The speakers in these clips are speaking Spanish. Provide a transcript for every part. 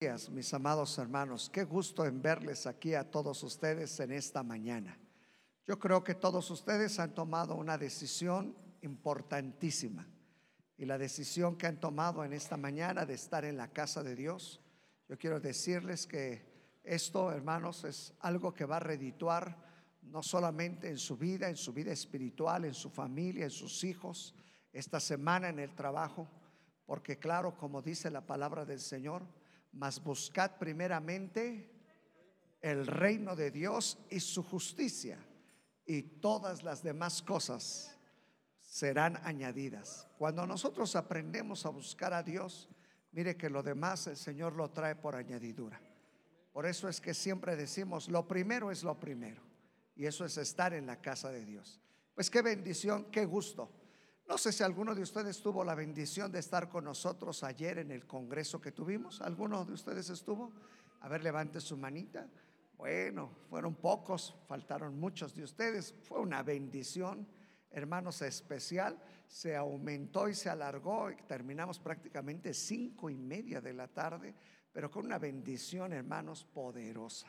días, mis amados hermanos. Qué gusto en verles aquí a todos ustedes en esta mañana. Yo creo que todos ustedes han tomado una decisión importantísima. Y la decisión que han tomado en esta mañana de estar en la casa de Dios, yo quiero decirles que esto, hermanos, es algo que va a redituar no solamente en su vida, en su vida espiritual, en su familia, en sus hijos, esta semana en el trabajo, porque claro, como dice la palabra del Señor, mas buscad primeramente el reino de Dios y su justicia, y todas las demás cosas serán añadidas. Cuando nosotros aprendemos a buscar a Dios, mire que lo demás el Señor lo trae por añadidura. Por eso es que siempre decimos, lo primero es lo primero, y eso es estar en la casa de Dios. Pues qué bendición, qué gusto no sé si alguno de ustedes tuvo la bendición de estar con nosotros ayer en el congreso que tuvimos. ¿Alguno de ustedes estuvo? A ver, levante su manita. Bueno, fueron pocos, faltaron muchos de ustedes. Fue una bendición, hermanos, especial. Se aumentó y se alargó y terminamos prácticamente cinco y media de la tarde, pero con una bendición, hermanos, poderosa,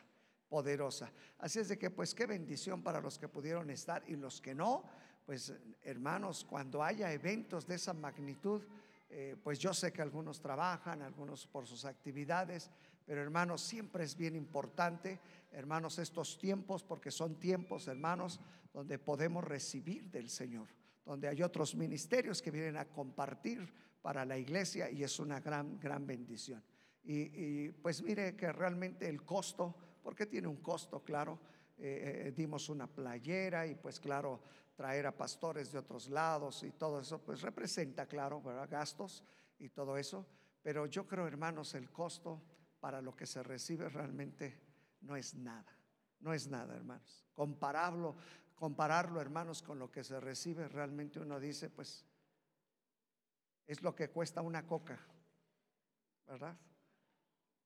poderosa. Así es de que, pues, qué bendición para los que pudieron estar y los que no pues hermanos, cuando haya eventos de esa magnitud, eh, pues yo sé que algunos trabajan, algunos por sus actividades, pero hermanos, siempre es bien importante, hermanos, estos tiempos, porque son tiempos, hermanos, donde podemos recibir del Señor, donde hay otros ministerios que vienen a compartir para la iglesia y es una gran, gran bendición. Y, y pues mire que realmente el costo, porque tiene un costo, claro, eh, eh, dimos una playera y pues claro, traer a pastores de otros lados y todo eso, pues representa, claro, gastos y todo eso. Pero yo creo, hermanos, el costo para lo que se recibe realmente no es nada. No es nada, hermanos. Compararlo, compararlo, hermanos, con lo que se recibe, realmente uno dice, pues, es lo que cuesta una coca, ¿verdad?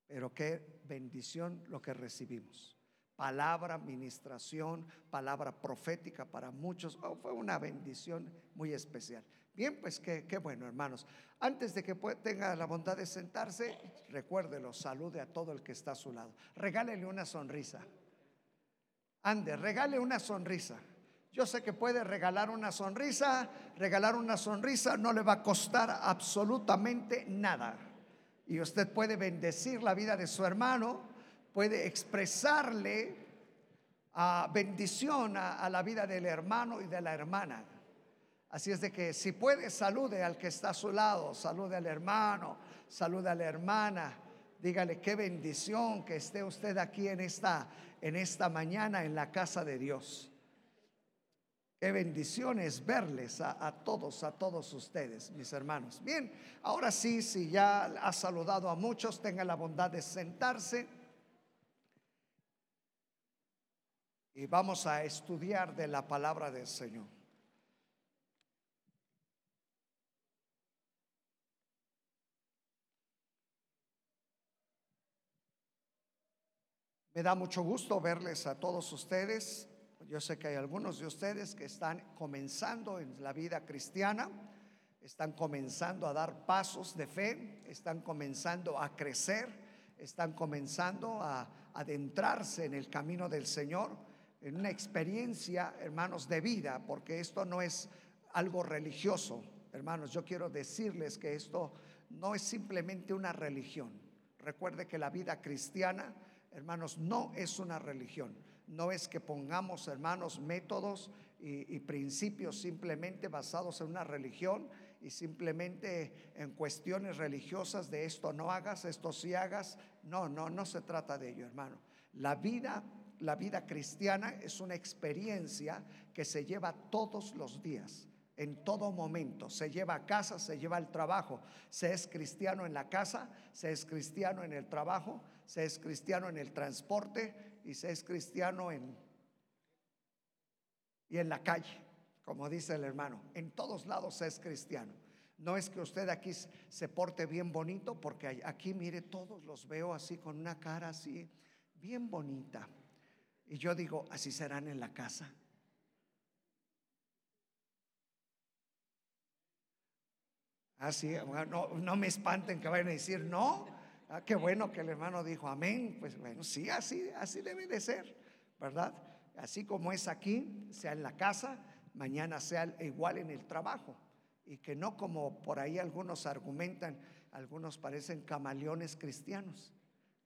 Pero qué bendición lo que recibimos palabra, administración, palabra profética para muchos. Oh, fue una bendición muy especial. Bien, pues qué, qué bueno, hermanos. Antes de que tenga la bondad de sentarse, recuérdelo, salude a todo el que está a su lado. Regálele una sonrisa. Ande, regale una sonrisa. Yo sé que puede regalar una sonrisa. Regalar una sonrisa no le va a costar absolutamente nada. Y usted puede bendecir la vida de su hermano puede expresarle a bendición a, la vida del hermano y de la hermana. Así es de que si puede, salude al que está a su lado, salude al hermano, salude a la hermana, dígale qué bendición que esté usted aquí en esta, en esta mañana en la casa de Dios. Qué bendición es verles a, a, todos, a todos ustedes, mis hermanos. Bien, ahora sí, si ya ha saludado a muchos, tenga la bondad de sentarse. Y vamos a estudiar de la palabra del Señor. Me da mucho gusto verles a todos ustedes. Yo sé que hay algunos de ustedes que están comenzando en la vida cristiana, están comenzando a dar pasos de fe, están comenzando a crecer, están comenzando a adentrarse en el camino del Señor en una experiencia, hermanos, de vida, porque esto no es algo religioso. Hermanos, yo quiero decirles que esto no es simplemente una religión. Recuerde que la vida cristiana, hermanos, no es una religión. No es que pongamos, hermanos, métodos y, principios simplemente basados en una religión y simplemente en cuestiones religiosas de esto no hagas, esto sí hagas. No, no, no se trata de ello, hermano. La vida la vida cristiana es una experiencia que se lleva todos los días, en todo momento. Se lleva a casa, se lleva al trabajo. Se es cristiano en la casa, se es cristiano en el trabajo, se es cristiano en el transporte y se es cristiano en y en la calle, como dice el hermano. En todos lados se es cristiano. No es que usted aquí se porte bien bonito, porque aquí, mire, todos los veo así con una cara así, bien bonita. Y yo digo, así serán en la casa. Así, ah, no, no me espanten que vayan a decir, no, Ah, qué bueno que el hermano dijo amén. Pues bueno, sí, así, así debe de ser, ¿verdad? Así como es aquí, sea en la casa, mañana sea igual en el trabajo. Y que no como por ahí algunos argumentan, algunos parecen camaleones cristianos,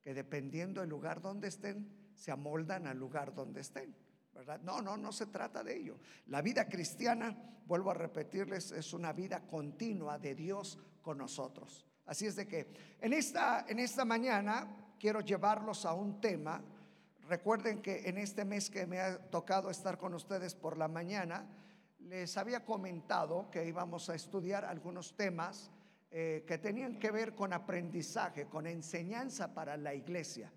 que dependiendo del lugar donde estén, se amoldan al lugar donde estén. ¿verdad? No, no, no se trata de ello. La vida cristiana, vuelvo a repetirles, es una vida continua de Dios con nosotros. Así es de que en esta, en esta mañana quiero llevarlos a un tema. Recuerden que en este mes que me ha tocado estar con ustedes por la mañana, les había comentado que íbamos a estudiar algunos temas eh, que tenían que ver con aprendizaje, con enseñanza para la iglesia.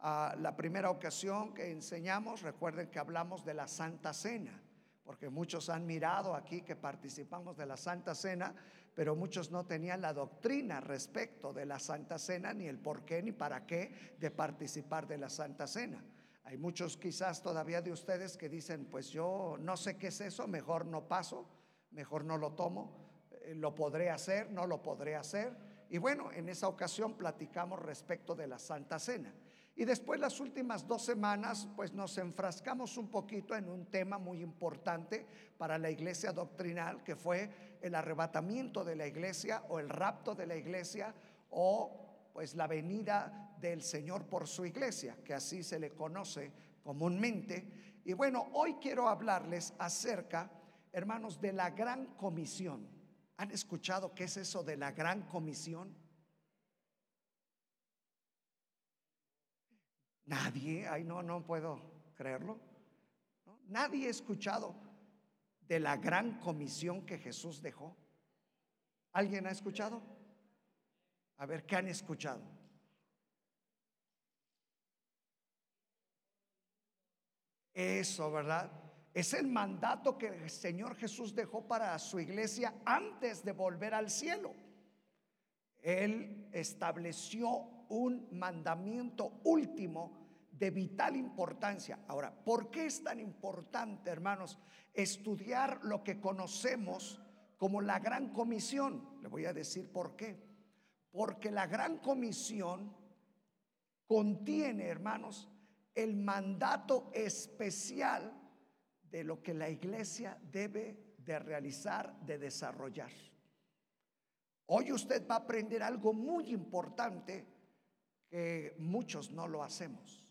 La primera ocasión que enseñamos, recuerden que hablamos de la Santa Cena, porque muchos han mirado aquí que participamos de la Santa Cena, pero muchos no tenían la doctrina respecto de la Santa Cena, ni el por qué ni para qué de participar de la Santa Cena. Hay muchos quizás todavía de ustedes que dicen, pues yo no sé qué es eso, mejor no paso, mejor no lo tomo. Eh, lo podré hacer, no lo podré hacer. Y bueno, en esa ocasión platicamos respecto de la Santa Cena. Y después las últimas dos semanas, pues nos enfrascamos un poquito en un tema muy importante para la iglesia doctrinal, que fue el arrebatamiento de la iglesia o el rapto de la iglesia o pues la venida del Señor por su iglesia, que así se le conoce comúnmente. Y bueno, hoy quiero hablarles acerca, hermanos, de la gran comisión. ¿Han escuchado qué es eso de la gran comisión? Nadie, ay no, no puedo creerlo. Nadie ha escuchado de la gran comisión que Jesús dejó. ¿Alguien ha escuchado? A ver, ¿qué han escuchado? Eso, ¿verdad? Es el mandato que el Señor Jesús dejó para su iglesia antes de volver al cielo. Él estableció un mandamiento último de vital importancia. Ahora, ¿por qué es tan importante, hermanos, estudiar lo que conocemos como la gran comisión? Le voy a decir por qué. Porque la gran comisión contiene, hermanos, el mandato especial de lo que la iglesia debe de realizar, de desarrollar. Hoy usted va a aprender algo muy importante que muchos no lo hacemos.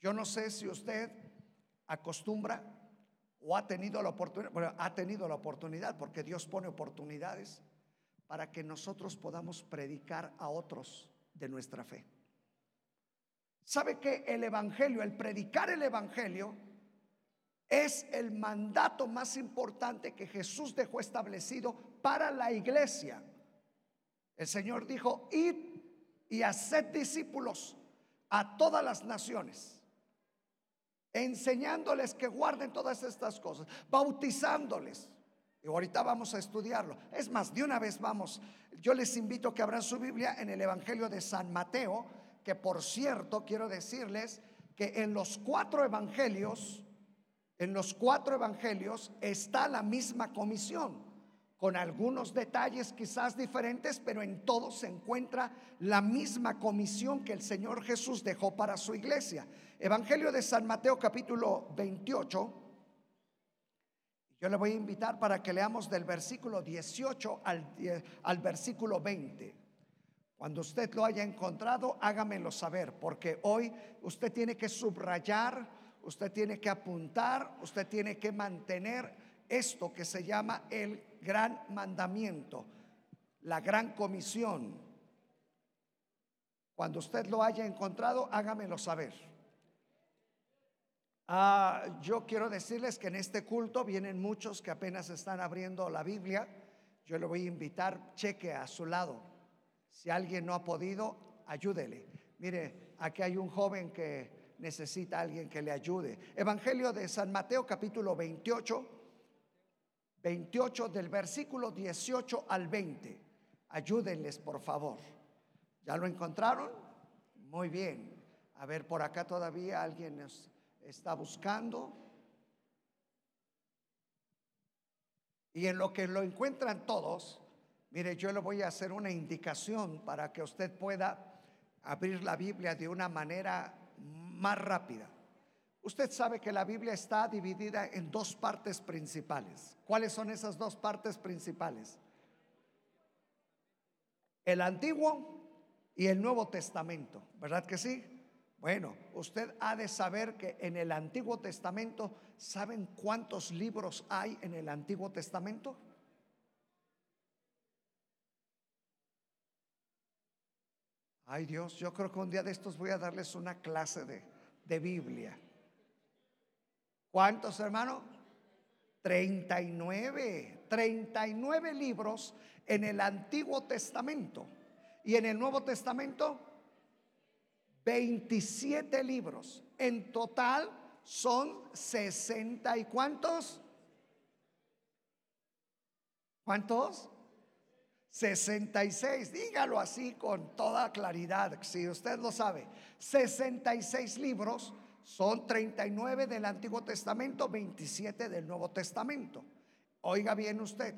Yo no sé si usted acostumbra o ha tenido la oportunidad, bueno, ha tenido la oportunidad porque Dios pone oportunidades para que nosotros podamos predicar a otros de nuestra fe. ¿Sabe que el Evangelio, el predicar el Evangelio, es el mandato más importante que Jesús dejó establecido para la iglesia. El Señor dijo, id y haced discípulos a todas las naciones, enseñándoles que guarden todas estas cosas, bautizándoles. Y ahorita vamos a estudiarlo. Es más, de una vez vamos. Yo les invito que abran su Biblia en el Evangelio de San Mateo, que por cierto quiero decirles que en los cuatro evangelios, en los cuatro evangelios está la misma comisión, con algunos detalles quizás diferentes, pero en todos se encuentra la misma comisión que el Señor Jesús dejó para su iglesia. Evangelio de San Mateo capítulo 28. Yo le voy a invitar para que leamos del versículo 18 al, al versículo 20. Cuando usted lo haya encontrado, hágamelo saber, porque hoy usted tiene que subrayar usted tiene que apuntar, usted tiene que mantener esto que se llama el gran mandamiento, la gran comisión. Cuando usted lo haya encontrado, hágamelo saber. Ah, yo quiero decirles que en este culto vienen muchos que apenas están abriendo la Biblia. Yo le voy a invitar, cheque a su lado. Si alguien no ha podido, ayúdele. Mire, aquí hay un joven que necesita alguien que le ayude. Evangelio de San Mateo capítulo 28, 28 del versículo 18 al 20. Ayúdenles, por favor. ¿Ya lo encontraron? Muy bien. A ver, por acá todavía alguien nos está buscando. Y en lo que lo encuentran todos, mire, yo le voy a hacer una indicación para que usted pueda abrir la Biblia de una manera más rápida. Usted sabe que la Biblia está dividida en dos partes principales. ¿Cuáles son esas dos partes principales? El Antiguo y el Nuevo Testamento, ¿verdad que sí? Bueno, usted ha de saber que en el Antiguo Testamento, ¿saben cuántos libros hay en el Antiguo Testamento? Ay Dios, yo creo que un día de estos voy a darles una clase de, de Biblia. ¿Cuántos hermanos? 39, 39 libros en el Antiguo Testamento. Y en el Nuevo Testamento, 27 libros. En total son 60 y cuántos? ¿Cuántos? 66, dígalo así con toda claridad, si usted lo sabe. 66 libros son 39 del Antiguo Testamento, 27 del Nuevo Testamento. Oiga bien usted,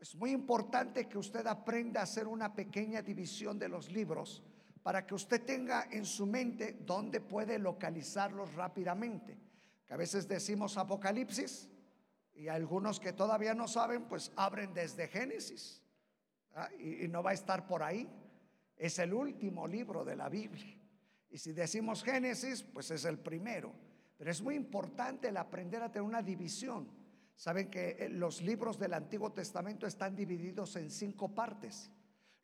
es muy importante que usted aprenda a hacer una pequeña división de los libros para que usted tenga en su mente dónde puede localizarlos rápidamente. Que a veces decimos Apocalipsis y algunos que todavía no saben, pues abren desde Génesis y, y no va a estar por ahí. Es el último libro de la Biblia. Y si decimos Génesis, pues es el primero. Pero es muy importante el aprender a tener una división Saben que eh, los libros del Antiguo Testamento están divididos en cinco partes.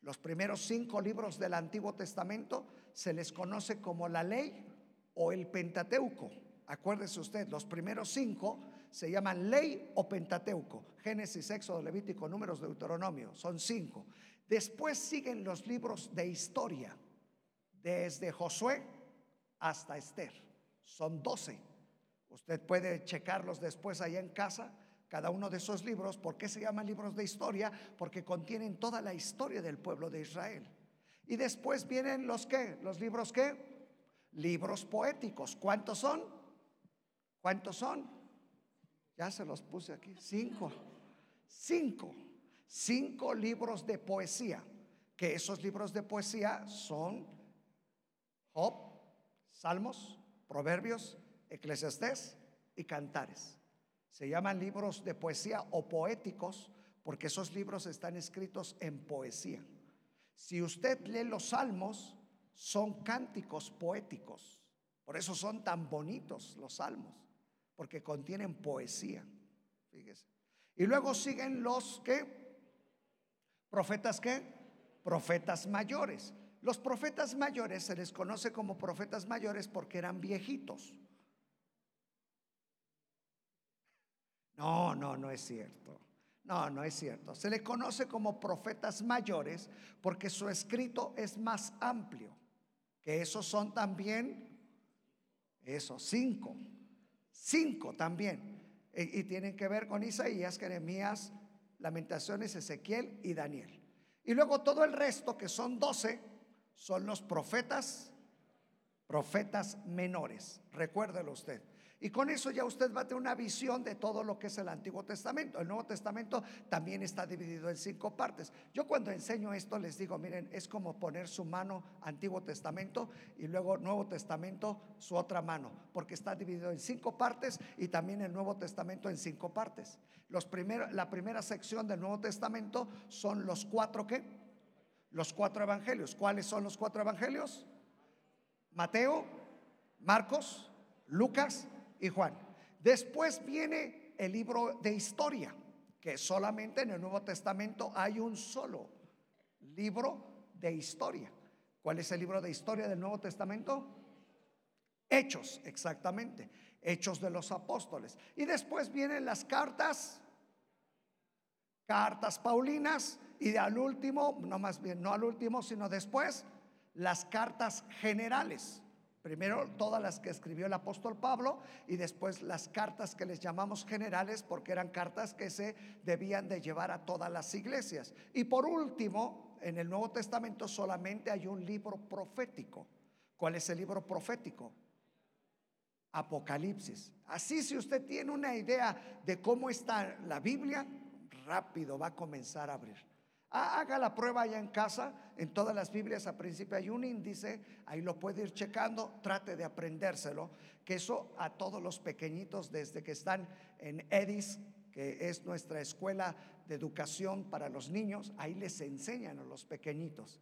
Los primeros cinco libros del Antiguo Testamento se les conoce como la ley o el Pentateuco. Acuérdese usted, los primeros cinco se llaman ley o Pentateuco. Génesis, Éxodo, Levítico, Números, Deuteronomio. Son cinco. Después siguen los libros de historia, desde Josué hasta Esther. Son doce. Usted puede checarlos después allá en casa, cada uno de esos libros. ¿Por qué se llaman libros de historia? Porque contienen toda la historia del pueblo de Israel. Y después vienen los qué? Los libros qué? Libros poéticos. ¿Cuántos son? ¿Cuántos son? Ya se los puse aquí. Cinco. Cinco. Cinco libros de poesía. Que esos libros de poesía son Salmos, Proverbios, Eclesiastés y Cantares. Se llaman libros de poesía o poéticos porque esos libros están escritos en poesía. Si usted lee los salmos, son cánticos poéticos. Por eso son tan bonitos los salmos, porque contienen poesía. Y luego siguen los que, profetas que, profetas mayores. Los profetas mayores se les conoce como profetas mayores porque eran viejitos. No, no, no es cierto. No, no es cierto. Se le conoce como profetas mayores porque su escrito es más amplio. Que esos son también, esos cinco, cinco también. Y, y tienen que ver con Isaías, Jeremías, Lamentaciones, Ezequiel y Daniel. Y luego todo el resto, que son doce, son los profetas, profetas menores. Recuérdelo usted. Y con eso ya usted va a tener una visión de todo lo que es el Antiguo Testamento. El Nuevo Testamento también está dividido en cinco partes. Yo cuando enseño esto les digo, miren, es como poner su mano Antiguo Testamento y luego Nuevo Testamento su otra mano, porque está dividido en cinco partes y también el Nuevo Testamento en cinco partes. Los la primera sección del Nuevo Testamento son los cuatro qué? Los cuatro evangelios. ¿Cuáles son los cuatro evangelios? Mateo, Marcos, Lucas, y Juan. Después viene el libro de historia, que solamente en el Nuevo Testamento hay un solo libro de historia. ¿Cuál es el libro de historia del Nuevo Testamento? Hechos, exactamente. Hechos de los apóstoles. Y después vienen las cartas, cartas paulinas, y al último, no más bien, no al último, sino después, las cartas generales. Primero todas las que escribió el apóstol Pablo y después las cartas que les llamamos generales porque eran cartas que se debían de llevar a todas las iglesias. Y por último, en el Nuevo Testamento solamente hay un libro profético. ¿Cuál es el libro profético? Apocalipsis. Así si usted tiene una idea de cómo está la Biblia, rápido va a comenzar a abrir. Haga la prueba allá en casa, en todas las Biblias a principio hay un índice, ahí lo puede ir checando, trate de aprendérselo, que eso a todos los pequeñitos desde que están en EDIS, que es nuestra escuela de educación para los niños, ahí les enseñan a los pequeñitos.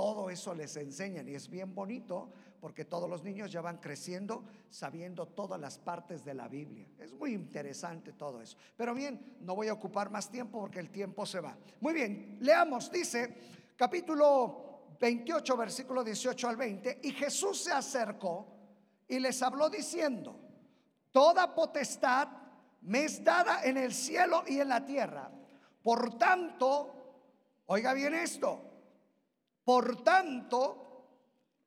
Todo eso les enseñan y es bien bonito porque todos los niños ya van creciendo sabiendo todas las partes de la Biblia. Es muy interesante todo eso. Pero bien, no voy a ocupar más tiempo porque el tiempo se va. Muy bien, leamos, dice capítulo 28, versículo 18 al 20, y Jesús se acercó y les habló diciendo, toda potestad me es dada en el cielo y en la tierra. Por tanto, oiga bien esto, por tanto,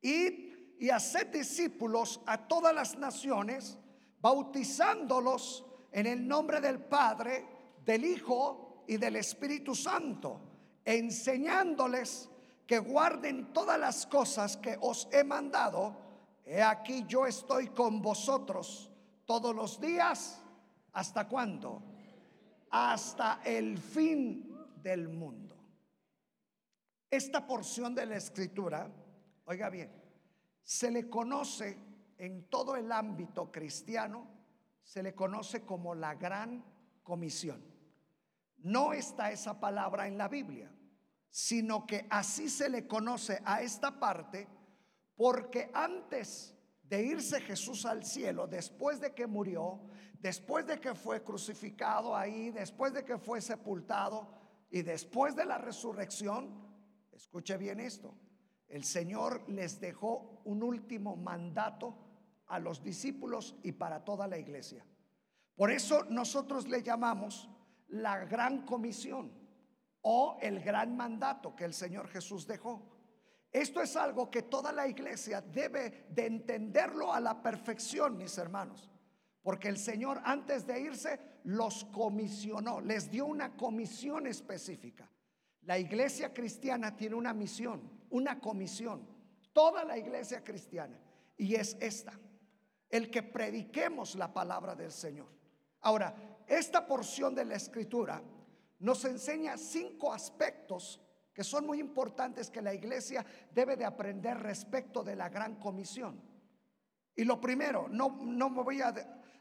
id y haced discípulos a todas las naciones, bautizándolos en el nombre del Padre, del Hijo y del Espíritu Santo, enseñándoles que guarden todas las cosas que os he mandado. He aquí yo estoy con vosotros todos los días. ¿Hasta cuándo? Hasta el fin del mundo. Esta porción de la escritura, oiga bien, se le conoce en todo el ámbito cristiano, se le conoce como la gran comisión. No está esa palabra en la Biblia, sino que así se le conoce a esta parte porque antes de irse Jesús al cielo, después de que murió, después de que fue crucificado ahí, después de que fue sepultado y después de la resurrección, Escuche bien esto. El Señor les dejó un último mandato a los discípulos y para toda la iglesia. Por eso nosotros le llamamos la gran comisión o el gran mandato que el Señor Jesús dejó. Esto es algo que toda la iglesia debe de entenderlo a la perfección, mis hermanos. Porque el Señor antes de irse los comisionó, les dio una comisión específica. La iglesia cristiana tiene una misión, una comisión, toda la iglesia cristiana, y es esta, el que prediquemos la palabra del Señor. Ahora, esta porción de la escritura nos enseña cinco aspectos que son muy importantes que la iglesia debe de aprender respecto de la gran comisión. Y lo primero, no, no me voy a,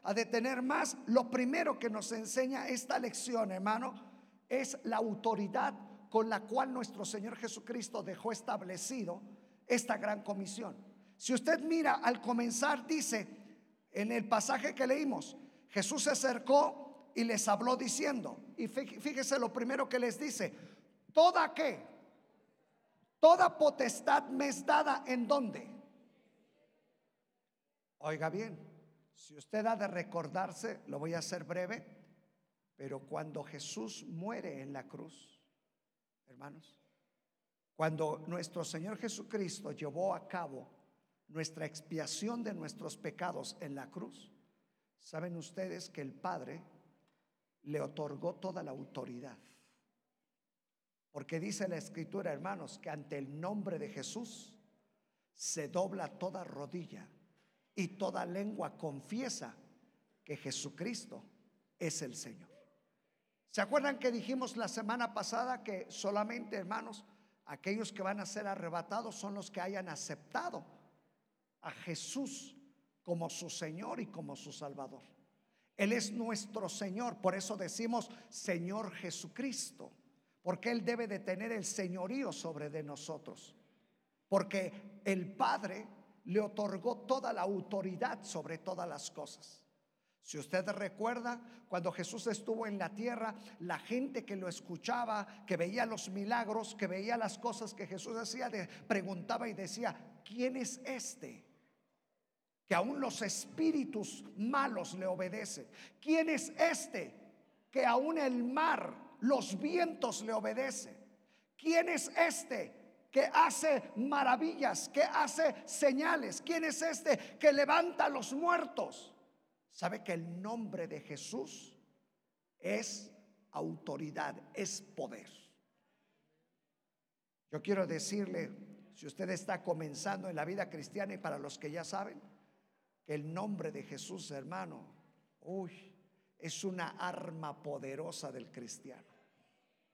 a detener más, lo primero que nos enseña esta lección, hermano, es la autoridad con la cual nuestro Señor Jesucristo dejó establecido esta gran comisión. Si usted mira al comenzar, dice en el pasaje que leímos, Jesús se acercó y les habló diciendo, y fíjese lo primero que les dice, toda que, toda potestad me es dada en dónde. Oiga bien, si usted ha de recordarse, lo voy a hacer breve, pero cuando Jesús muere en la cruz, hermanos. Cuando nuestro Señor Jesucristo llevó a cabo nuestra expiación de nuestros pecados en la cruz, saben ustedes que el Padre le otorgó toda la autoridad. Porque dice la escritura, hermanos, que ante el nombre de Jesús se dobla toda rodilla y toda lengua confiesa que Jesucristo es el Señor. ¿Se acuerdan que dijimos la semana pasada que solamente, hermanos, aquellos que van a ser arrebatados son los que hayan aceptado a Jesús como su Señor y como su Salvador? Él es nuestro Señor, por eso decimos Señor Jesucristo, porque Él debe de tener el señorío sobre de nosotros, porque el Padre le otorgó toda la autoridad sobre todas las cosas. Si usted recuerda, cuando Jesús estuvo en la tierra, la gente que lo escuchaba, que veía los milagros, que veía las cosas que Jesús hacía, preguntaba y decía, ¿quién es este? Que aún los espíritus malos le obedecen. ¿Quién es este? Que aún el mar, los vientos le obedecen. ¿Quién es este? que hace maravillas, que hace señales. ¿Quién es este que levanta a los muertos? ¿Sabe que el nombre de Jesús es autoridad, es poder? Yo quiero decirle, si usted está comenzando en la vida cristiana y para los que ya saben, que el nombre de Jesús, hermano, uy, es una arma poderosa del cristiano.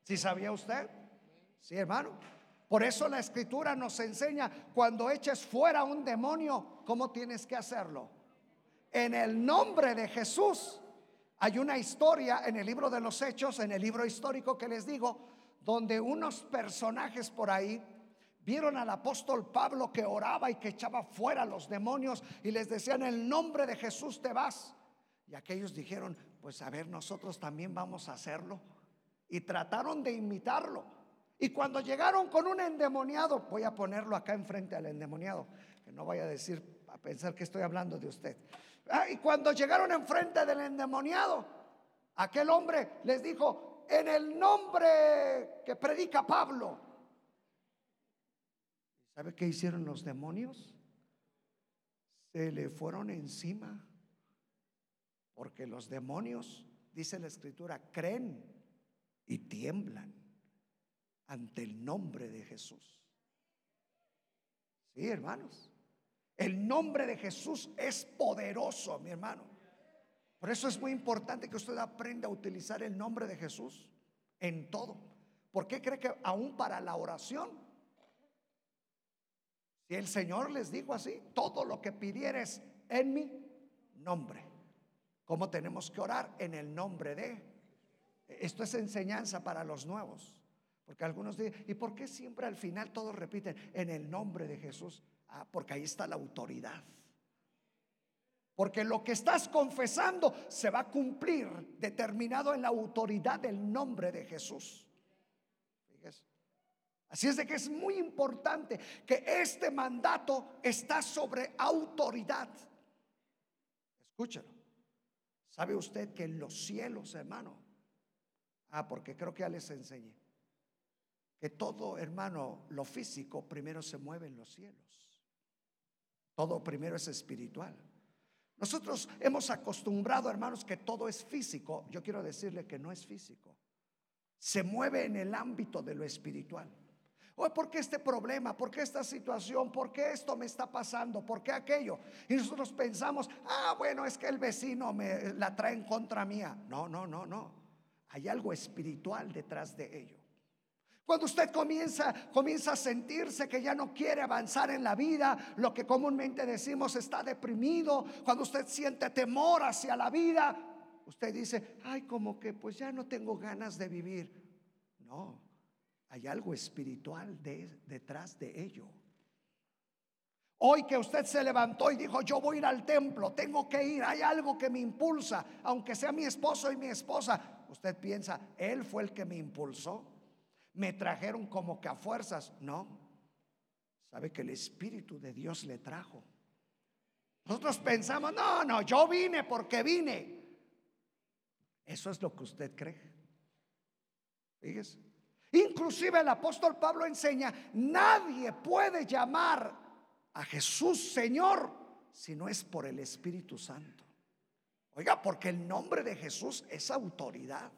¿Sí sabía usted? Sí, hermano. Por eso la escritura nos enseña cuando eches fuera un demonio, cómo tienes que hacerlo. En el nombre de Jesús. Hay una historia en el libro de los Hechos, en el libro histórico que les digo, donde unos personajes por ahí vieron al apóstol Pablo que oraba y que echaba fuera los demonios y les decían, en el nombre de Jesús te vas. Y aquellos dijeron, pues a ver, nosotros también vamos a hacerlo. Y trataron de imitarlo. Y cuando llegaron con un endemoniado, voy a ponerlo acá enfrente al endemoniado, que no vaya a decir, a pensar que estoy hablando de usted. Ah, y cuando llegaron enfrente del endemoniado, aquel hombre les dijo, en el nombre que predica Pablo. ¿Sabe qué hicieron los demonios? Se le fueron encima. Porque los demonios, dice la escritura, creen y tiemblan ante el nombre de Jesús. Sí, hermanos. El nombre de Jesús es poderoso, mi hermano. Por eso es muy importante que usted aprenda a utilizar el nombre de Jesús en todo. ¿Por qué cree que aún para la oración? Si el Señor les dijo así, todo lo que pidieres en mi nombre. ¿Cómo tenemos que orar? En el nombre de. Esto es enseñanza para los nuevos. Porque algunos dicen, ¿y por qué siempre al final todos repiten en el nombre de Jesús? Ah, porque ahí está la autoridad. Porque lo que estás confesando se va a cumplir determinado en la autoridad del nombre de Jesús. Así es de que es muy importante que este mandato está sobre autoridad. Escúchelo. ¿Sabe usted que en los cielos, hermano? Ah, porque creo que ya les enseñé. Que todo, hermano, lo físico primero se mueve en los cielos. Todo primero es espiritual. Nosotros hemos acostumbrado, hermanos, que todo es físico. Yo quiero decirle que no es físico. Se mueve en el ámbito de lo espiritual. ¿por qué este problema? ¿Por qué esta situación? ¿Por qué esto me está pasando? ¿Por qué aquello? Y nosotros pensamos, ah, bueno, es que el vecino me la trae en contra mía. No, no, no, no. Hay algo espiritual detrás de ello. Cuando usted comienza, comienza a sentirse que ya no quiere avanzar en la vida, lo que comúnmente decimos está deprimido, cuando usted siente temor hacia la vida, usted dice, ay, como que pues ya no tengo ganas de vivir. No, hay algo espiritual detrás de ello. Hoy que usted se levantó y dijo, yo voy a ir al templo, tengo que ir, hay algo que me impulsa, aunque sea mi esposo y mi esposa. Usted piensa, él fue el que me impulsó. Me trajeron como que a fuerzas. No, sabe que el Espíritu de Dios le trajo. Nosotros pensamos, no, no, yo vine porque vine. Eso es lo que usted cree. Fíjese. Inclusive el apóstol Pablo enseña, nadie puede llamar a Jesús Señor si no es por el Espíritu Santo. Oiga, porque el nombre de Jesús es autoridad.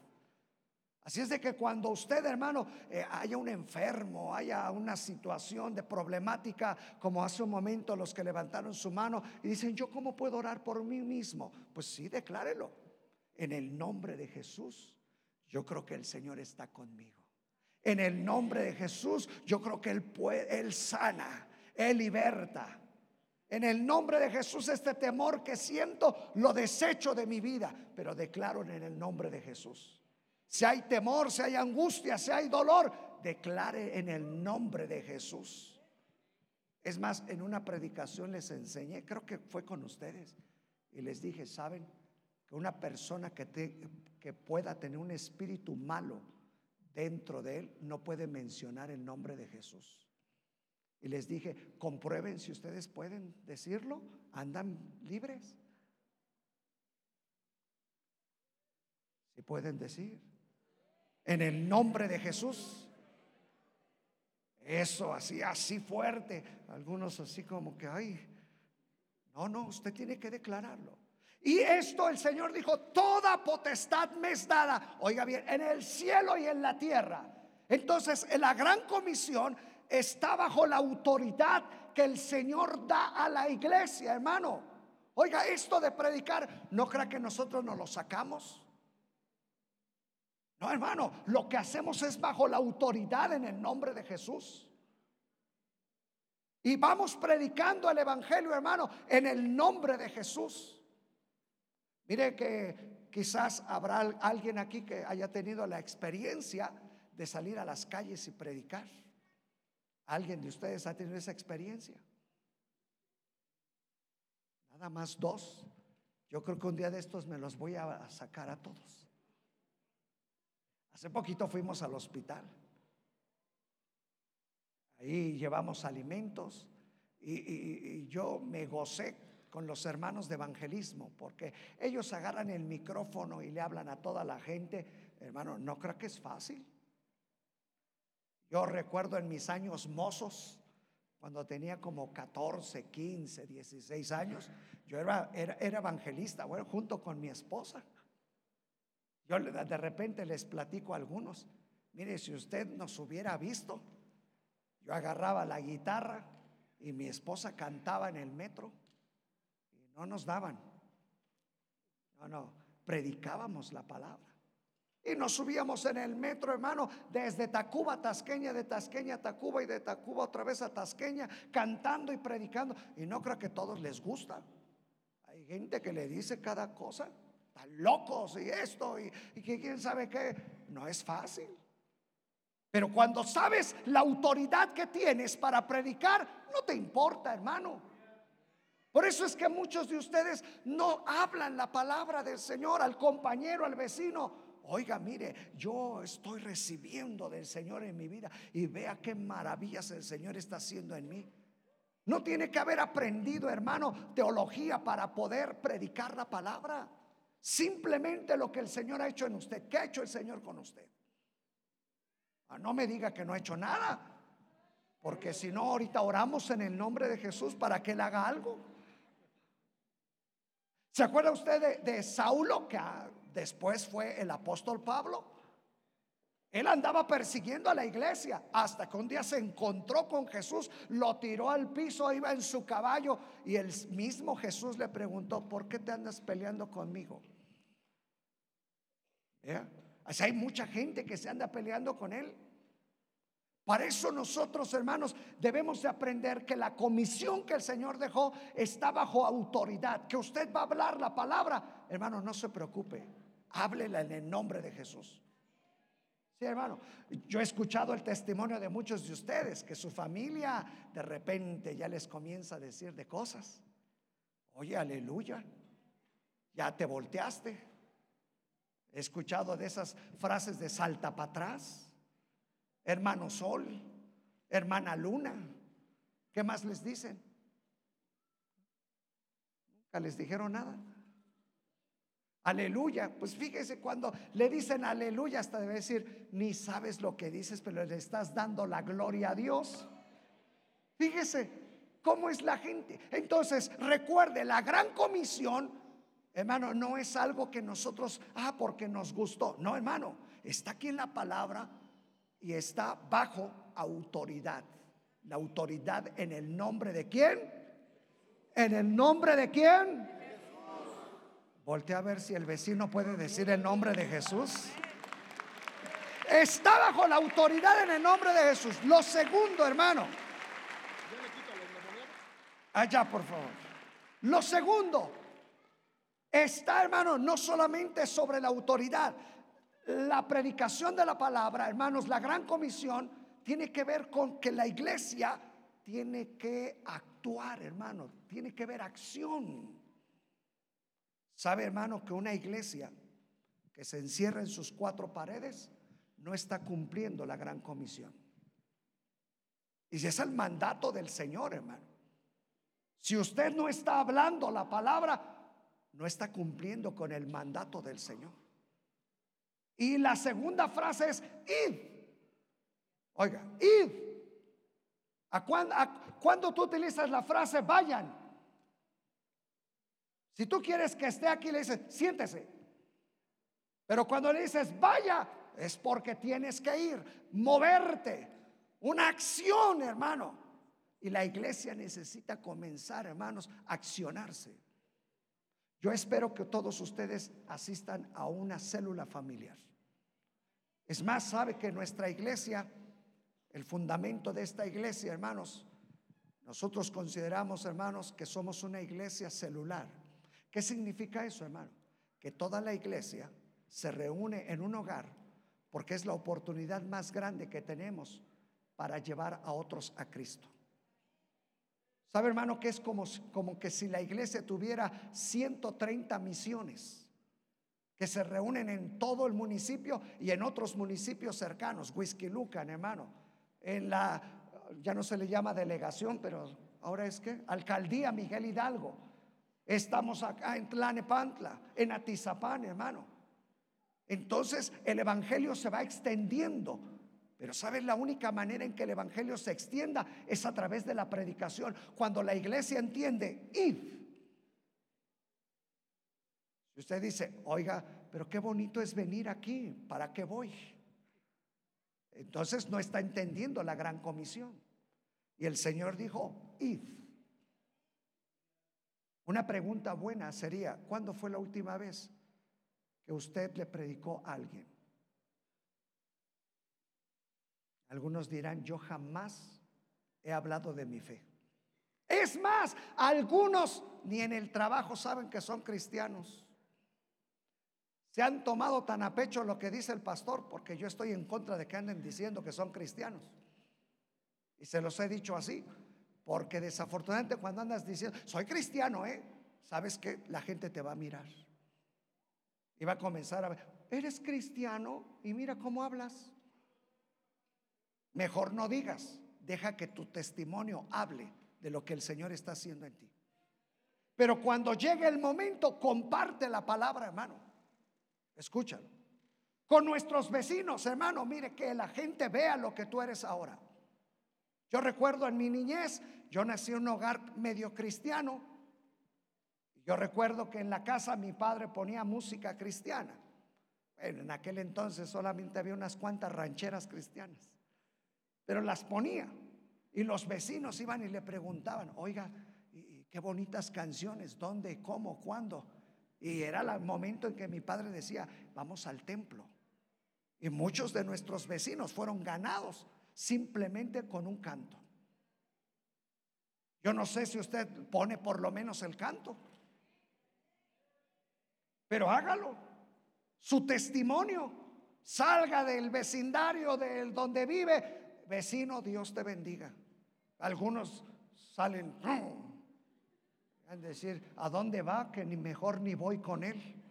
Así es de que cuando usted, hermano, eh, haya un enfermo, haya una situación de problemática, como hace un momento los que levantaron su mano y dicen, yo cómo puedo orar por mí mismo, pues sí, declárelo. En el nombre de Jesús, yo creo que el Señor está conmigo. En el nombre de Jesús, yo creo que Él, puede, él sana, Él liberta. En el nombre de Jesús, este temor que siento, lo desecho de mi vida, pero declaro en el nombre de Jesús. Si hay temor, si hay angustia, si hay dolor, declare en el nombre de Jesús. Es más, en una predicación les enseñé, creo que fue con ustedes, y les dije, ¿saben? Que una persona que, que pueda tener un espíritu malo, dentro de él no puede mencionar el nombre de Jesús. Y les dije, comprueben si ustedes pueden decirlo, andan libres. Si pueden decir, en el nombre de Jesús. Eso así, así fuerte. Algunos así como que, ay, no, no, usted tiene que declararlo. Y esto el Señor dijo, toda potestad me es dada, oiga bien, en el cielo y en la tierra. Entonces, en la gran comisión está bajo la autoridad que el Señor da a la iglesia, hermano. Oiga, esto de predicar, ¿no crea que nosotros nos lo sacamos? No, hermano, lo que hacemos es bajo la autoridad en el nombre de Jesús. Y vamos predicando el Evangelio, hermano, en el nombre de Jesús. Mire que quizás habrá alguien aquí que haya tenido la experiencia de salir a las calles y predicar. ¿Alguien de ustedes ha tenido esa experiencia? Nada más dos. Yo creo que un día de estos me los voy a sacar a todos. Hace poquito fuimos al hospital. Ahí llevamos alimentos y, yo me gocé con los hermanos de evangelismo, porque ellos agarran el micrófono y le hablan a toda la gente. Hermano, no creo que es fácil. Yo recuerdo en mis años mozos, cuando tenía como 14, 15, 16 años, yo era, era, evangelista, bueno, junto con mi esposa. Yo de repente les platico a algunos, mire, si usted nos hubiera visto, yo agarraba la guitarra y mi esposa cantaba en el metro y no nos daban. No, no, predicábamos la palabra. Y nos subíamos en el metro, hermano, desde Tacuba a Tasqueña, de Tasqueña Tacuba y de Tacuba otra vez a Tasqueña, cantando y predicando. Y no creo que todos les gusta. Hay gente que le dice cada cosa, están locos y esto y, y quién sabe qué. No es fácil. Pero cuando sabes la autoridad que tienes para predicar, no te importa, hermano. Por eso es que muchos de ustedes no hablan la palabra del Señor al compañero, al vecino. Oiga, mire, yo estoy recibiendo del Señor en mi vida y vea qué maravillas el Señor está haciendo en mí. No tiene que haber aprendido, hermano, teología para poder predicar la palabra. Simplemente lo que el Señor ha hecho en usted. ¿Qué ha hecho el Señor con usted? Ah, no me diga que no ha hecho nada. Porque si no, ahorita oramos en el nombre de Jesús para que él haga algo. ¿Se acuerda usted de, Saulo, que ah, después fue el apóstol Pablo? Él andaba persiguiendo a la iglesia hasta que un día se encontró con Jesús, lo tiró al piso, iba en su caballo y el mismo Jesús le preguntó, ¿por qué te andas peleando conmigo? Así hay mucha gente que se anda peleando con él. Para eso nosotros, hermanos, debemos de aprender que la comisión que el Señor dejó está bajo autoridad, que usted va a hablar la palabra. Hermano, no se preocupe, háblela en el nombre de Jesús. Sí, hermano, yo he escuchado el testimonio de muchos de ustedes que su familia de repente ya les comienza a decir de cosas. Oye, aleluya, ya te volteaste. He escuchado de esas frases de salta para atrás, hermano sol, hermana luna. ¿Qué más les dicen? Nunca les dijeron nada. Aleluya. Pues fíjese cuando le dicen aleluya, hasta debe decir, ni sabes lo que dices, pero le estás dando la gloria a Dios. Fíjese cómo es la gente. Entonces, recuerde, la gran comisión Hermano, no es algo que nosotros, ah, porque nos gustó. No, hermano, está aquí en la palabra y está bajo autoridad. La autoridad en el nombre de quién? ¿En el nombre de quién? Voltea a ver si el vecino puede decir el nombre de Jesús. Está bajo la autoridad en el nombre de Jesús. Lo segundo, hermano. Allá, por favor. Lo segundo, está, hermano, no solamente sobre la autoridad. La predicación de la palabra, hermanos, la gran comisión tiene que ver con que la iglesia tiene que actuar, hermano, tiene que ver acción. ¿Sabe, hermano, que una iglesia que se encierra en sus cuatro paredes no está cumpliendo la gran comisión? Y si es el mandato del Señor, hermano. Si usted no está hablando la palabra, no está cumpliendo con el mandato del Señor. Y la segunda frase es id. Oiga, id. ¿A cuándo, tú utilizas la frase vayan? Si tú quieres que esté aquí, le dices, siéntese. Pero cuando le dices vaya, es porque tienes que ir, moverte. Una acción, hermano. Y la iglesia necesita comenzar, hermanos, a accionarse. Yo espero que todos ustedes asistan a una célula familiar. Es más, sabe que nuestra iglesia, el fundamento de esta iglesia, hermanos, nosotros consideramos, hermanos, que somos una iglesia celular. ¿Qué significa eso, hermano? Que toda la iglesia se reúne en un hogar porque es la oportunidad más grande que tenemos para llevar a otros a Cristo. ¿Sabe, hermano, que es como, como que si la iglesia tuviera 130 misiones que se reúnen en todo el municipio y en otros municipios cercanos, Whisky Lucan, hermano, en la, ya no se le llama delegación, pero ahora es que, alcaldía Miguel Hidalgo. Estamos acá en Tlanepantla, en Atizapán, hermano. Entonces el Evangelio se va extendiendo. Pero ¿sabes? La única manera en que el Evangelio se extienda es a través de la predicación. Cuando la iglesia entiende, id. Si usted dice, oiga, pero qué bonito es venir aquí, ¿para qué voy? Entonces no está entendiendo la gran comisión. Y el Señor dijo, id. Una pregunta buena sería, ¿cuándo fue la última vez que usted le predicó a alguien? Algunos dirán, yo jamás he hablado de mi fe. Es más, algunos ni en el trabajo saben que son cristianos. Se han tomado tan a pecho lo que dice el pastor, porque yo estoy en contra de que anden diciendo que son cristianos. Y se los he dicho así, porque desafortunadamente cuando andas diciendo, soy cristiano, ¿eh? Sabes que la gente te va a mirar. Y va a comenzar a ver, eres cristiano y mira cómo hablas. Mejor no digas, deja que tu testimonio hable de lo que el Señor está haciendo en ti. Pero cuando llegue el momento, comparte la palabra, hermano. Escúchalo. Con nuestros vecinos, hermano, mire que la gente vea lo que tú eres ahora. Yo recuerdo en mi niñez, yo nací en un hogar medio cristiano. Yo recuerdo que en la casa mi padre ponía música cristiana. en aquel entonces solamente había unas cuantas rancheras cristianas, pero las ponía. Y los vecinos iban y le preguntaban, oiga, qué bonitas canciones, ¿dónde, cómo, cuándo? Y era el momento en que mi padre decía, vamos al templo. Y muchos de nuestros vecinos fueron ganados simplemente con un canto. Yo no sé si usted pone por lo menos el canto, pero hágalo. Su testimonio salga del vecindario del donde vive. Vecino, Dios te bendiga. Algunos salen, decir, ¿a dónde va? Que ni mejor ni voy con él.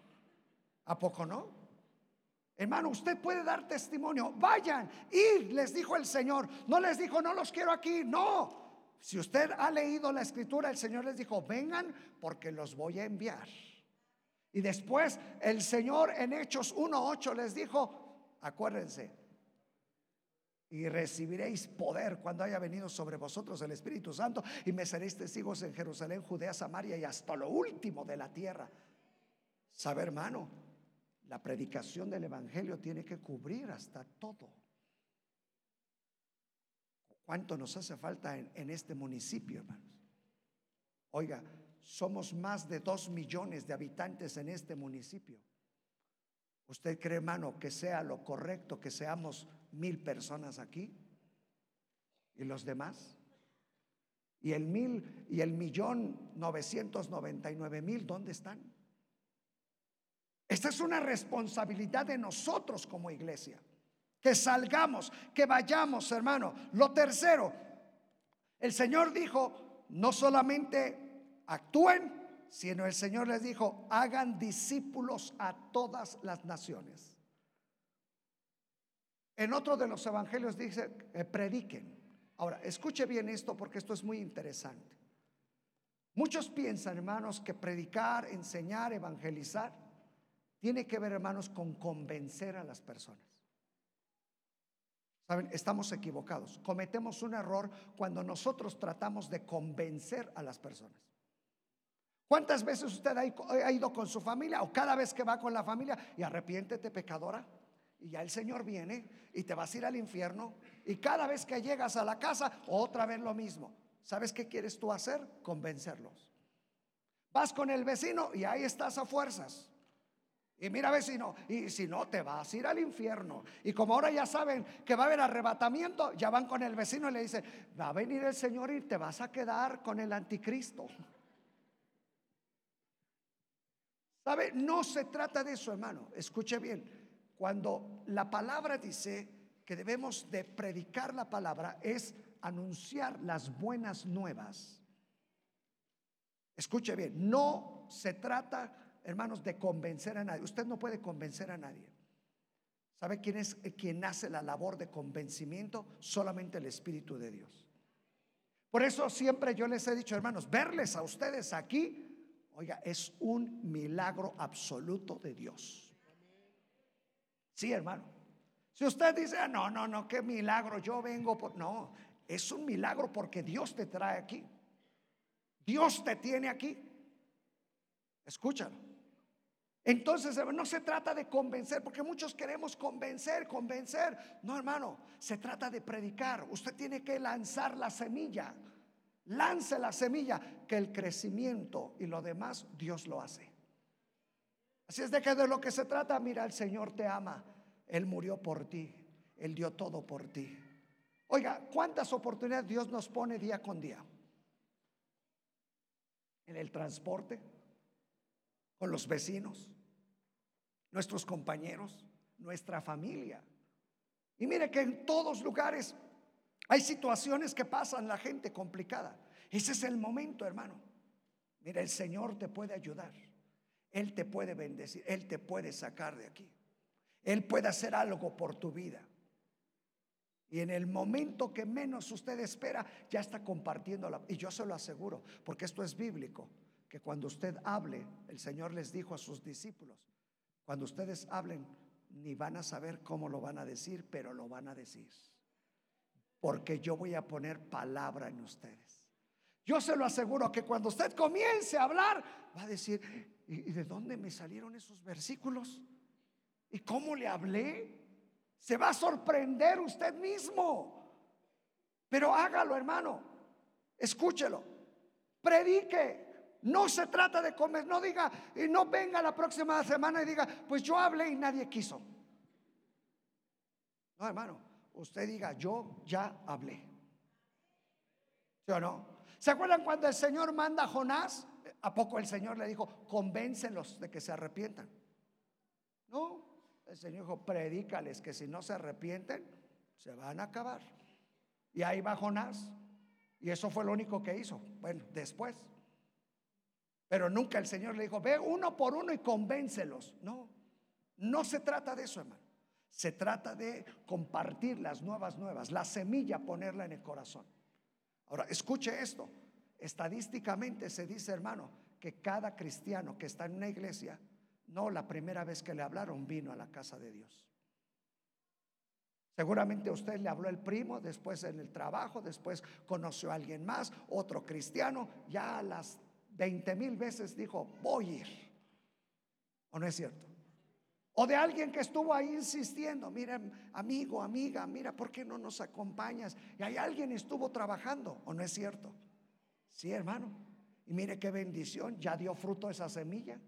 ¿A poco no? Hermano, usted puede dar testimonio. Vayan, ir, les dijo el Señor. No les dijo, no los quiero aquí. No. Si usted ha leído la escritura, el Señor les dijo, vengan porque los voy a enviar. Y después el Señor en Hechos 1.8 les dijo, acuérdense, y recibiréis poder cuando haya venido sobre vosotros el Espíritu Santo y me seréis testigos en Jerusalén, Judea, Samaria y hasta lo último de la tierra. Sabe, hermano, la predicación del Evangelio tiene que cubrir hasta todo. ¿Cuánto nos hace falta en, en este municipio, hermanos? Oiga, somos más de dos millones de habitantes en este municipio. ¿Usted cree, hermano, que sea lo correcto que seamos mil personas aquí? ¿Y los demás? ¿Y el mil y el millón novecientos noventa y nueve mil dónde están? Esta es una responsabilidad de nosotros como iglesia. Que salgamos, que vayamos, hermano. Lo tercero, el Señor dijo, no solamente actúen, sino el Señor les dijo, hagan discípulos a todas las naciones. En otro de los evangelios dice, prediquen. Ahora, escuche bien esto porque esto es muy interesante. Muchos piensan, hermanos, que predicar, enseñar, evangelizar, tiene que ver, hermanos, con convencer a las personas. Saben, estamos equivocados. Cometemos un error cuando nosotros tratamos de convencer a las personas. ¿Cuántas veces usted ha ido con su familia o cada vez que va con la familia y arrepiéntete pecadora? Y ya el Señor viene y te vas a ir al infierno. Y cada vez que llegas a la casa, otra vez lo mismo. ¿Sabes qué quieres tú hacer? Convencerlos. Vas con el vecino y ahí estás a fuerzas. Y mira vecino, y si no te vas a ir al infierno. Y como ahora ya saben que va a haber arrebatamiento, ya van con el vecino y le dicen, va a venir el Señor y te vas a quedar con el anticristo. ¿Sabe? No se trata de eso, hermano. Escuche bien. Cuando la palabra dice que debemos de predicar la palabra, es anunciar las buenas nuevas. Escuche bien, no se trata hermanos, de convencer a nadie. Usted no puede convencer a nadie. ¿Sabe quién es quien hace la labor de convencimiento? Solamente el Espíritu de Dios. Por eso siempre yo les he dicho, hermanos, verles a ustedes aquí, oiga, es un milagro absoluto de Dios. Sí, hermano. Si usted dice, ah, no, no, no, qué milagro, yo vengo por... No, es un milagro porque Dios te trae aquí. Dios te tiene aquí. Escúchalo. Entonces, no se trata de convencer, porque muchos queremos convencer, convencer. No, hermano, se trata de predicar. Usted tiene que lanzar la semilla. Lance la semilla, que el crecimiento y lo demás Dios lo hace. Así es de que de lo que se trata, mira, el Señor te ama. Él murió por ti. Él dio todo por ti. Oiga, ¿cuántas oportunidades Dios nos pone día con día? En el transporte, con los vecinos, nuestros compañeros, nuestra familia. Y mire que en todos lugares hay situaciones que pasan, la gente complicada. Ese es el momento, hermano. Mira, el Señor te puede ayudar. Él te puede bendecir. Él te puede sacar de aquí. Él puede hacer algo por tu vida. Y en el momento que menos usted espera, ya está compartiendo la... Y yo se lo aseguro, porque esto es bíblico que cuando usted hable, el Señor les dijo a sus discípulos, cuando ustedes hablen, ni van a saber cómo lo van a decir, pero lo van a decir. Porque yo voy a poner palabra en ustedes. Yo se lo aseguro que cuando usted comience a hablar, va a decir, ¿y de dónde me salieron esos versículos? ¿Y cómo le hablé? Se va a sorprender usted mismo. Pero hágalo, hermano. Escúchelo. Predique. No se trata de comer, no diga, y no venga la próxima semana y diga, pues yo hablé y nadie quiso. No, hermano, usted diga, yo ya hablé. ¿Sí o no? ¿Se acuerdan cuando el Señor manda a Jonás? ¿A poco el Señor le dijo, convéncelos de que se arrepientan? No, el Señor dijo, predícales que si no se arrepienten, se van a acabar. Y ahí va Jonás. Y eso fue lo único que hizo. Bueno, después. Pero nunca el Señor le dijo, ve uno por uno y convéncelos. No, no se trata de eso, hermano. Se trata de compartir las nuevas nuevas, la semilla ponerla en el corazón. Ahora, escuche esto. Estadísticamente se dice, hermano, que cada cristiano que está en una iglesia, no la primera vez que le hablaron vino a la casa de Dios. Seguramente usted le habló el primo, después en el trabajo, después conoció a alguien más, otro cristiano, ya las 20 mil veces dijo, voy a ir. ¿O no es cierto? O de alguien que estuvo ahí insistiendo, mira, amigo, amiga, mira, ¿por qué no nos acompañas? Y hay alguien estuvo trabajando, ¿o no es cierto? Sí, hermano. Y mire qué bendición, ya dio fruto esa semilla.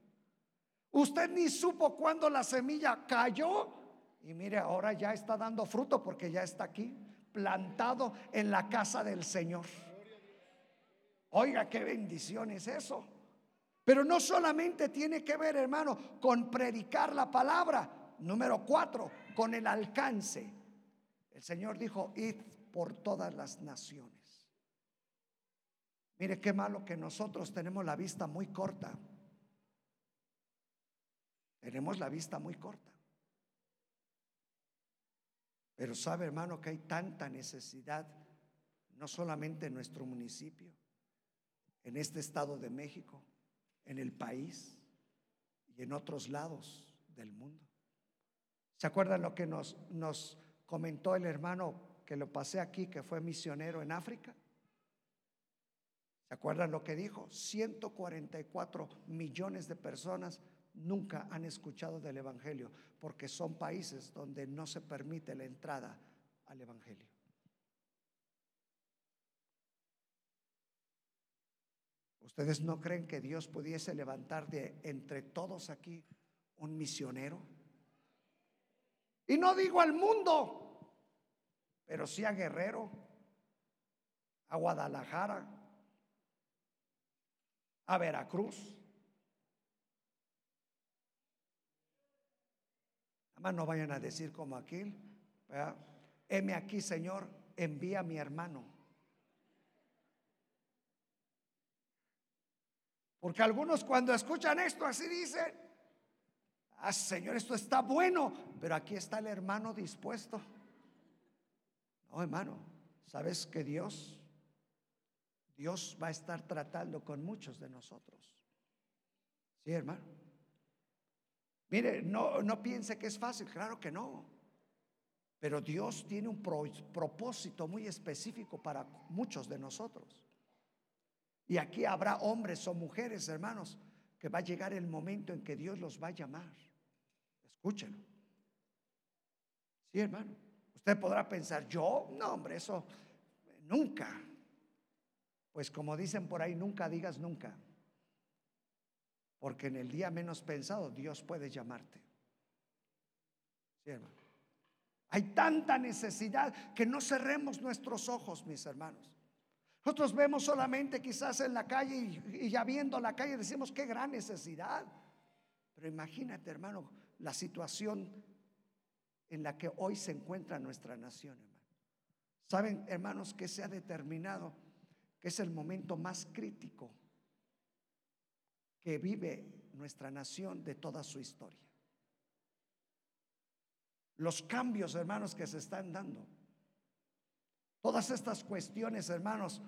Usted ni supo cuándo la semilla cayó y mire, ahora ya está dando fruto porque ya está aquí, plantado en la casa del Señor. Oiga, qué bendición es eso. Pero no solamente tiene que ver, hermano, con predicar la palabra. Número cuatro, con el alcance. El Señor dijo, id por todas las naciones. Mire qué malo que nosotros tenemos la vista muy corta. Tenemos la vista muy corta. Pero sabe, hermano, que hay tanta necesidad, no solamente en nuestro municipio, en este estado de México, en el país y en otros lados del mundo. ¿Se acuerdan lo que nos, nos comentó el hermano que lo pasé aquí, que fue misionero en África? ¿Se acuerdan lo que dijo? 144 millones de personas nunca han escuchado del Evangelio porque son países donde no se permite la entrada al Evangelio. ¿Ustedes no creen que Dios pudiese levantar de entre todos aquí un misionero. Y no digo al mundo, pero sí a Guerrero, a Guadalajara, a Veracruz. Además no vayan a decir como aquel, heme aquí Señor, envía a mi hermano. Porque algunos cuando escuchan esto así dicen, ah Señor, esto está bueno, pero aquí está el hermano dispuesto. No, hermano, ¿sabes que Dios, Dios va a estar tratando con muchos de nosotros? Sí, hermano. Mire, no, no piense que es fácil, claro que no. Pero Dios tiene un propósito muy específico para muchos de nosotros. Y aquí habrá hombres o mujeres, hermanos, que va a llegar el momento en que Dios los va a llamar. Escúchenlo. Sí, hermano. Usted podrá pensar, yo, no, hombre, eso nunca. Pues como dicen por ahí, nunca digas nunca. Porque en el día menos pensado Dios puede llamarte. Hermano. Hay tanta necesidad que no cerremos nuestros ojos, mis hermanos. Nosotros vemos solamente quizás en la calle y, ya viendo la calle decimos qué gran necesidad. Pero imagínate, hermano, la situación en la que hoy se encuentra nuestra nación, hermano. Saben, hermanos, que se ha determinado que es el momento más crítico que vive nuestra nación de toda su historia. Los cambios, hermanos, que se están dando Todas estas cuestiones, hermanos,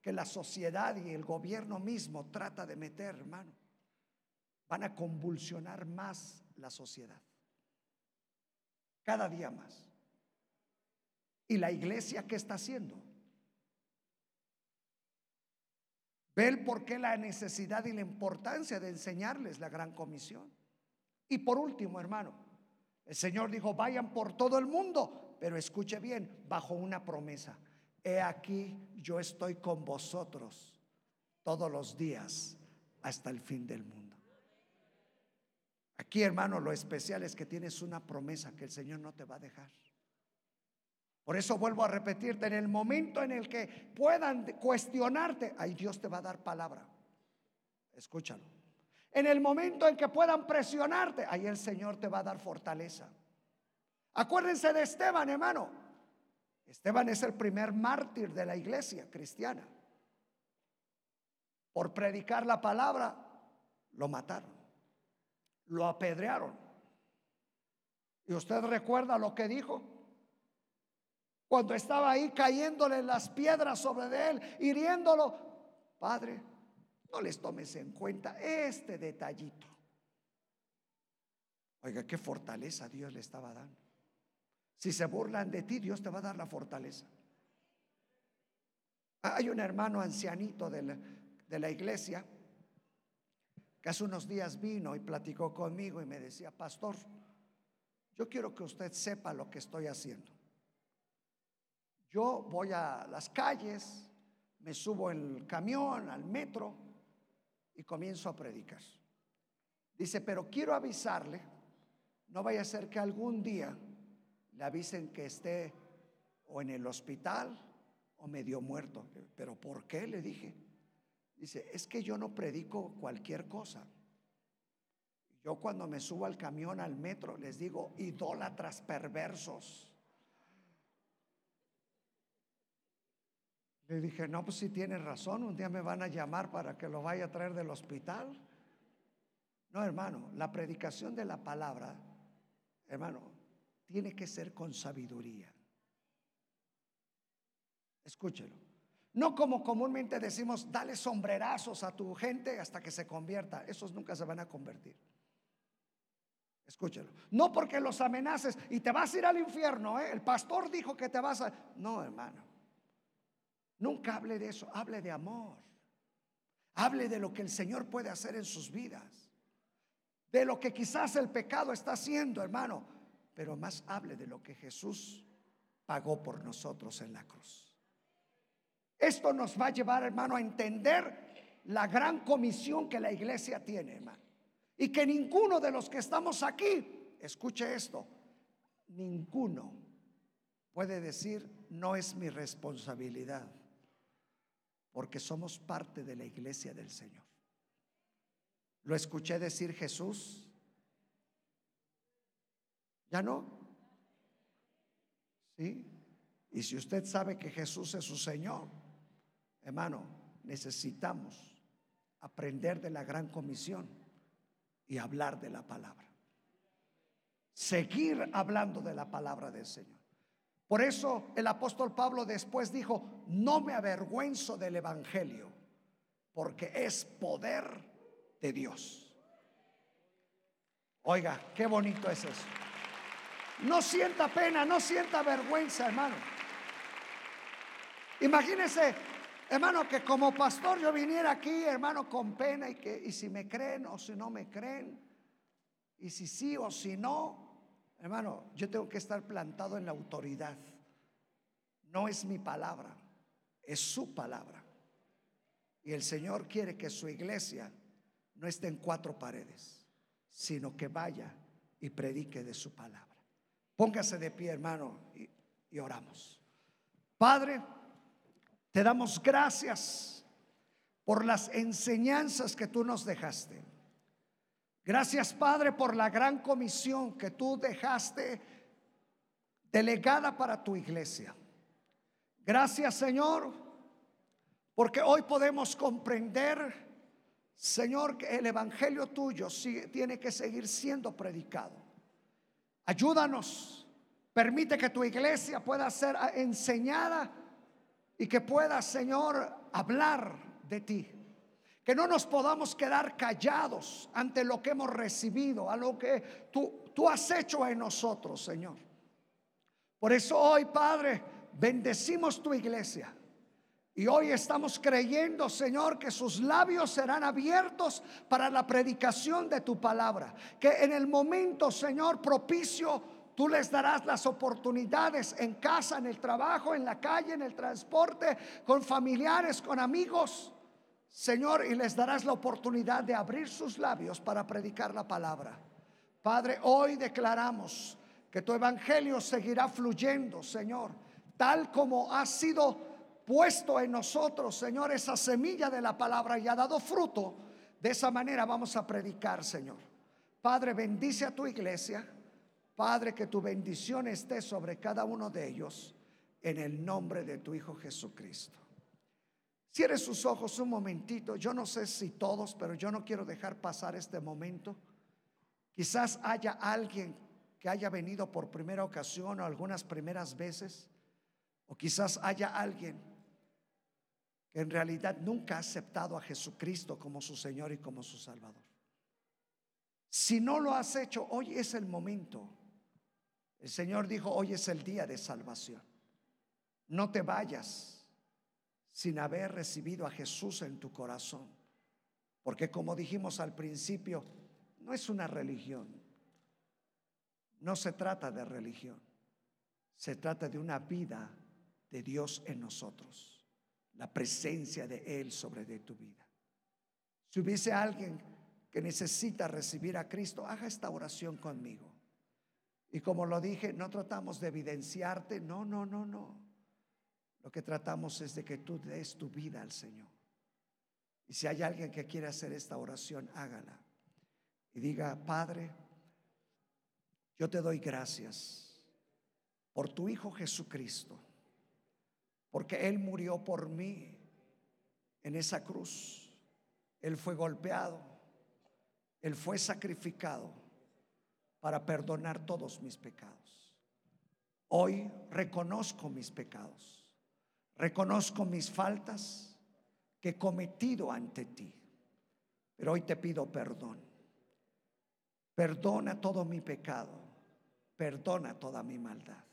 que la sociedad y el gobierno mismo trata de meter, hermano, van a convulsionar más la sociedad. Cada día más. ¿Y la iglesia qué está haciendo? Ve el por qué la necesidad y la importancia de enseñarles la gran comisión. Y por último, hermano, el Señor dijo, vayan por todo el mundo pero escuche bien, bajo una promesa. He aquí, yo estoy con vosotros todos los días hasta el fin del mundo. Aquí, hermano, lo especial es que tienes una promesa que el Señor no te va a dejar. Por eso vuelvo a repetirte, en el momento en el que puedan cuestionarte, ahí Dios te va a dar palabra. Escúchalo. En el momento en que puedan presionarte, ahí el Señor te va a dar fortaleza. Acuérdense de Esteban, hermano. Esteban es el primer mártir de la iglesia cristiana. Por predicar la palabra, lo mataron. Lo apedrearon. ¿Y usted recuerda lo que dijo? Cuando estaba ahí cayéndole las piedras sobre él, hiriéndolo. Padre, no les tomes en cuenta este detallito. Oiga, qué fortaleza Dios le estaba dando. Si se burlan de ti, Dios te va a dar la fortaleza. Hay un hermano ancianito de la, de la iglesia que hace unos días vino y platicó conmigo y me decía, pastor, yo quiero que usted sepa lo que estoy haciendo. Yo voy a las calles, me subo en el camión, al metro y comienzo a predicar. Dice, pero quiero avisarle, no vaya a ser que algún día le avisen que esté o en el hospital o medio muerto. Pero ¿por qué? Le dije. Dice, es que yo no predico cualquier cosa. Yo cuando me subo al camión, al metro, les digo, idólatras perversos. Le dije, no, pues si tienes razón, un día me van a llamar para que lo vaya a traer del hospital. No, hermano, la predicación de la palabra, hermano, tiene que ser con sabiduría. Escúchelo. No como comúnmente decimos, dale sombrerazos a tu gente hasta que se convierta. Esos nunca se van a convertir. Escúchelo. No porque los amenaces y te vas a ir al infierno. ¿eh? El pastor dijo que te vas a... No, hermano. Nunca hable de eso. Hable de amor. Hable de lo que el Señor puede hacer en sus vidas. De lo que quizás el pecado está haciendo, hermano pero más hable de lo que Jesús pagó por nosotros en la cruz. Esto nos va a llevar, hermano, a entender la gran comisión que la iglesia tiene, hermano. Y que ninguno de los que estamos aquí, escuche esto, ninguno puede decir, no es mi responsabilidad, porque somos parte de la iglesia del Señor. Lo escuché decir Jesús. ¿Ya no? ¿Sí? Y si usted sabe que Jesús es su Señor, hermano, necesitamos aprender de la gran comisión y hablar de la palabra. Seguir hablando de la palabra del Señor. Por eso el apóstol Pablo después dijo, no me avergüenzo del Evangelio, porque es poder de Dios. Oiga, qué bonito es eso. No sienta pena, no sienta vergüenza, hermano. Imagínese, hermano, que como pastor yo viniera aquí, hermano, con pena y que y si me creen o si no me creen, y si sí o si no, hermano, yo tengo que estar plantado en la autoridad. No es mi palabra, es su palabra. Y el Señor quiere que su iglesia no esté en cuatro paredes, sino que vaya y predique de su palabra. Póngase de pie, hermano, y, oramos. Padre, te damos gracias por las enseñanzas que tú nos dejaste. Gracias, Padre, por la gran comisión que tú dejaste delegada para tu iglesia. Gracias, Señor, porque hoy podemos comprender, Señor, que el Evangelio tuyo tiene que seguir siendo predicado. Ayúdanos. Permite que tu iglesia pueda ser enseñada y que pueda, Señor, hablar de ti. Que no nos podamos quedar callados ante lo que hemos recibido, a lo que tú, tú has hecho en nosotros, Señor. Por eso hoy, Padre, bendecimos tu iglesia. Y hoy estamos creyendo, Señor, que sus labios serán abiertos para la predicación de tu palabra. Que en el momento, Señor, propicio, tú les darás las oportunidades en casa, en el trabajo, en la calle, en el transporte, con familiares, con amigos. Señor, y les darás la oportunidad de abrir sus labios para predicar la palabra. Padre, hoy declaramos que tu evangelio seguirá fluyendo, Señor, tal como ha sido puesto en nosotros, Señor, esa semilla de la palabra y ha dado fruto, de esa manera vamos a predicar, Señor. Padre, bendice a tu iglesia. Padre, que tu bendición esté sobre cada uno de ellos en el nombre de tu Hijo Jesucristo. Cierre sus ojos un momentito. Yo no sé si todos, pero yo no quiero dejar pasar este momento. Quizás haya alguien que haya venido por primera ocasión o algunas primeras veces. O quizás haya alguien que en realidad nunca ha aceptado a Jesucristo como su Señor y como su Salvador. Si no lo has hecho, hoy es el momento. El Señor dijo, hoy es el día de salvación. No te vayas sin haber recibido a Jesús en tu corazón. Porque como dijimos al principio, no es una religión. No se trata de religión. Se trata de una vida de Dios en nosotros la presencia de Él sobre de tu vida. Si hubiese alguien que necesita recibir a Cristo, haga esta oración conmigo. Y como lo dije, no tratamos de evidenciarte, no, no, no, no. Lo que tratamos es de que tú des tu vida al Señor. Y si hay alguien que quiere hacer esta oración, hágala. Y diga, Padre, yo te doy gracias por tu Hijo Jesucristo porque Él murió por mí en esa cruz. Él fue golpeado, Él fue sacrificado para perdonar todos mis pecados. Hoy reconozco mis pecados, reconozco mis faltas que he cometido ante ti, pero hoy te pido perdón. Perdona todo mi pecado, perdona toda mi maldad.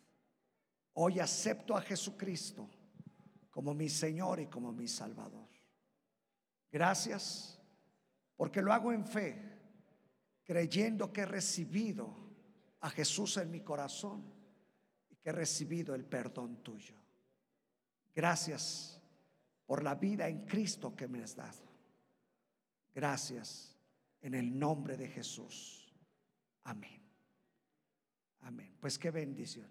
Hoy acepto a Jesucristo como mi Señor y como mi Salvador. Gracias porque lo hago en fe, creyendo que he recibido a Jesús en mi corazón y que he recibido el perdón tuyo. Gracias por la vida en Cristo que me has dado. Gracias en el nombre de Jesús. Amén. Amén. Pues qué bendición.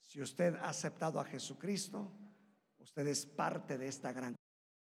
Si usted ha aceptado a Jesucristo, usted es parte de esta gran